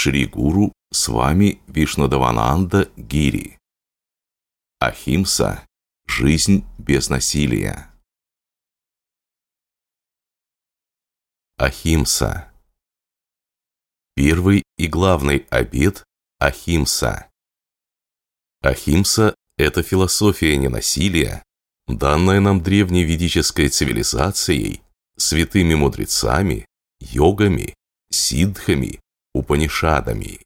Шри Гуру с вами Вишнадавананда Гири. Ахимса – жизнь без насилия. Ахимса. Первый и главный обет – Ахимса. Ахимса – это философия ненасилия, данная нам древней ведической цивилизацией, святыми мудрецами, йогами, сиддхами, упанишадами.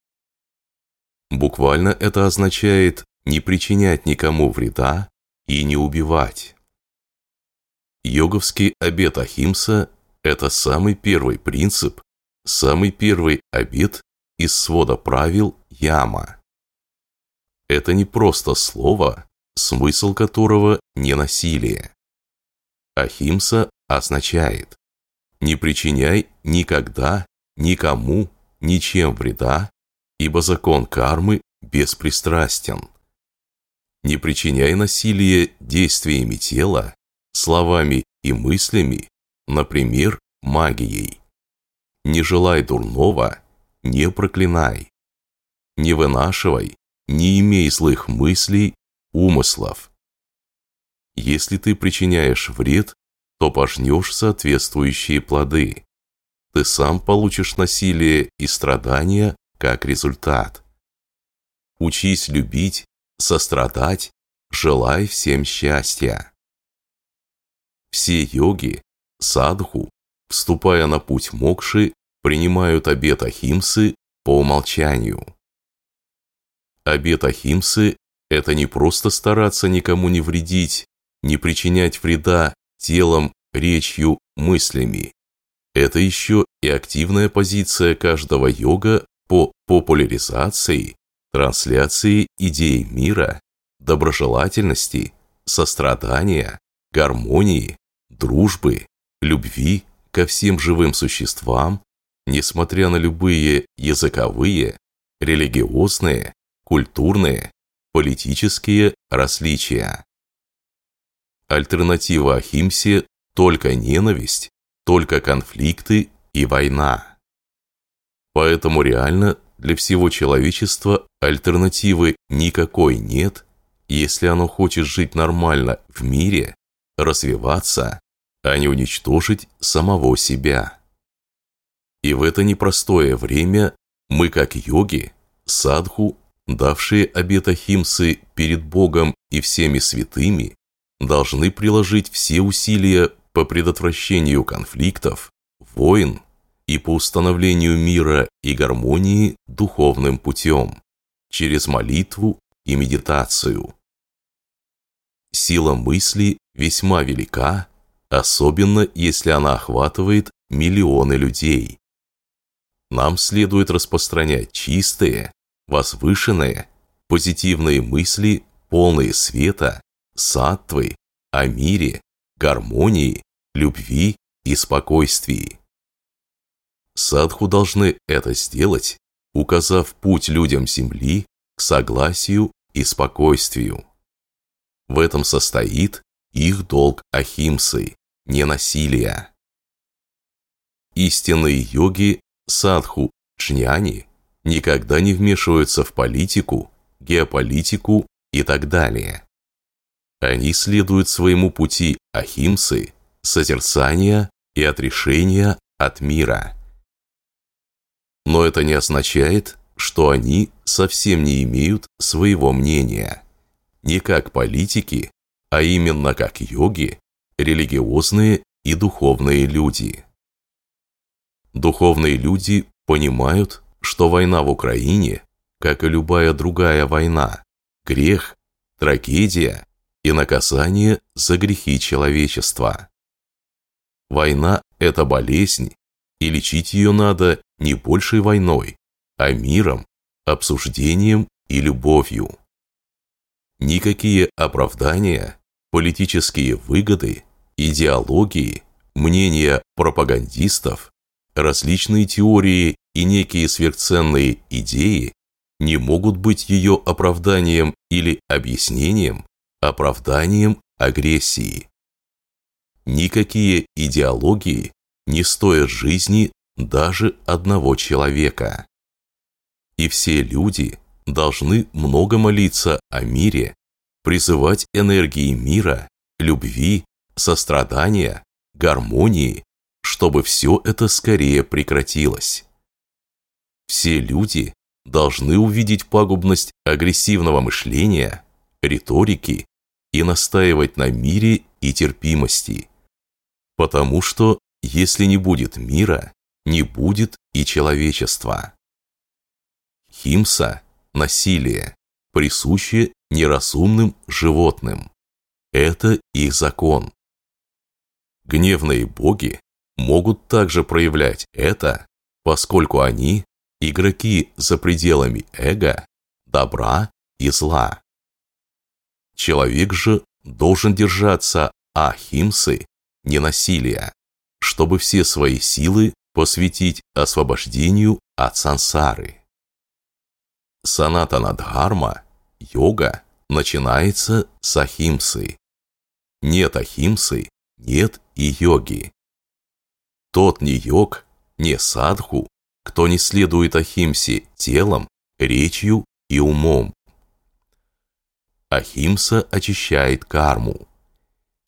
Буквально это означает не причинять никому вреда и не убивать. Йоговский обет Ахимса – это самый первый принцип, самый первый обет из свода правил Яма. Это не просто слово, смысл которого не насилие. Ахимса означает «не причиняй никогда никому ничем вреда, ибо закон кармы беспристрастен. Не причиняй насилие действиями тела, словами и мыслями, например, магией. Не желай дурного, не проклинай. Не вынашивай, не имей злых мыслей, умыслов. Если ты причиняешь вред, то пожнешь соответствующие плоды. Ты сам получишь насилие и страдания как результат. Учись любить, сострадать, желай всем счастья. Все йоги, садху, вступая на путь мокши, принимают обет Ахимсы по умолчанию. Обет Ахимсы – это не просто стараться никому не вредить, не причинять вреда телом, речью, мыслями. Это еще и активная позиция каждого йога по популяризации, трансляции идей мира, доброжелательности, сострадания, гармонии, дружбы, любви ко всем живым существам, несмотря на любые языковые, религиозные, культурные, политические различия. Альтернатива Ахимсе – только ненависть, только конфликты и война. Поэтому реально для всего человечества альтернативы никакой нет, если оно хочет жить нормально в мире, развиваться, а не уничтожить самого себя. И в это непростое время мы, как йоги, садху, давшие обет Ахимсы перед Богом и всеми святыми, должны приложить все усилия по предотвращению конфликтов, войн и по установлению мира и гармонии духовным путем, через молитву и медитацию. Сила мысли весьма велика, особенно если она охватывает миллионы людей. Нам следует распространять чистые, возвышенные, позитивные мысли, полные света, саттвы, о мире, гармонии, любви и спокойствии. Садху должны это сделать, указав путь людям Земли к согласию и спокойствию. В этом состоит их долг ахимсы, ненасилия. Истинные йоги, садху, джняни никогда не вмешиваются в политику, геополитику и так далее. Они следуют своему пути ахимсы, созерцания и отрешения от мира. Но это не означает, что они совсем не имеют своего мнения. Не как политики, а именно как йоги, религиозные и духовные люди. Духовные люди понимают, что война в Украине, как и любая другая война, грех, трагедия и наказание за грехи человечества. Война – это болезнь, и лечить ее надо не большей войной, а миром, обсуждением и любовью. Никакие оправдания, политические выгоды, идеологии, мнения пропагандистов, различные теории и некие сверхценные идеи не могут быть ее оправданием или объяснением оправданием агрессии. Никакие идеологии не стоят жизни даже одного человека. И все люди должны много молиться о мире, призывать энергии мира, любви, сострадания, гармонии, чтобы все это скорее прекратилось. Все люди должны увидеть пагубность агрессивного мышления, риторики и настаивать на мире и терпимости. Потому что, если не будет мира, не будет и человечества. Химса – насилие, присущее неразумным животным. Это их закон. Гневные боги могут также проявлять это, поскольку они – игроки за пределами эго, добра и зла. Человек же должен держаться ахимсы, ненасилия, чтобы все свои силы посвятить освобождению от сансары. Санатана Дхарма, йога, начинается с ахимсы. Нет ахимсы, нет и йоги. Тот не йог, не садху, кто не следует ахимсе телом, речью и умом. Ахимса очищает карму.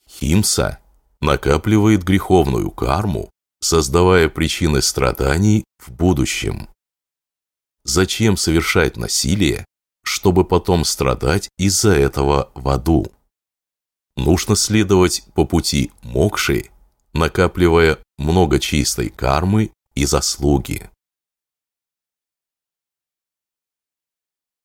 Химса накапливает греховную карму, создавая причины страданий в будущем. Зачем совершать насилие, чтобы потом страдать из-за этого в аду? Нужно следовать по пути мокши, накапливая много чистой кармы и заслуги.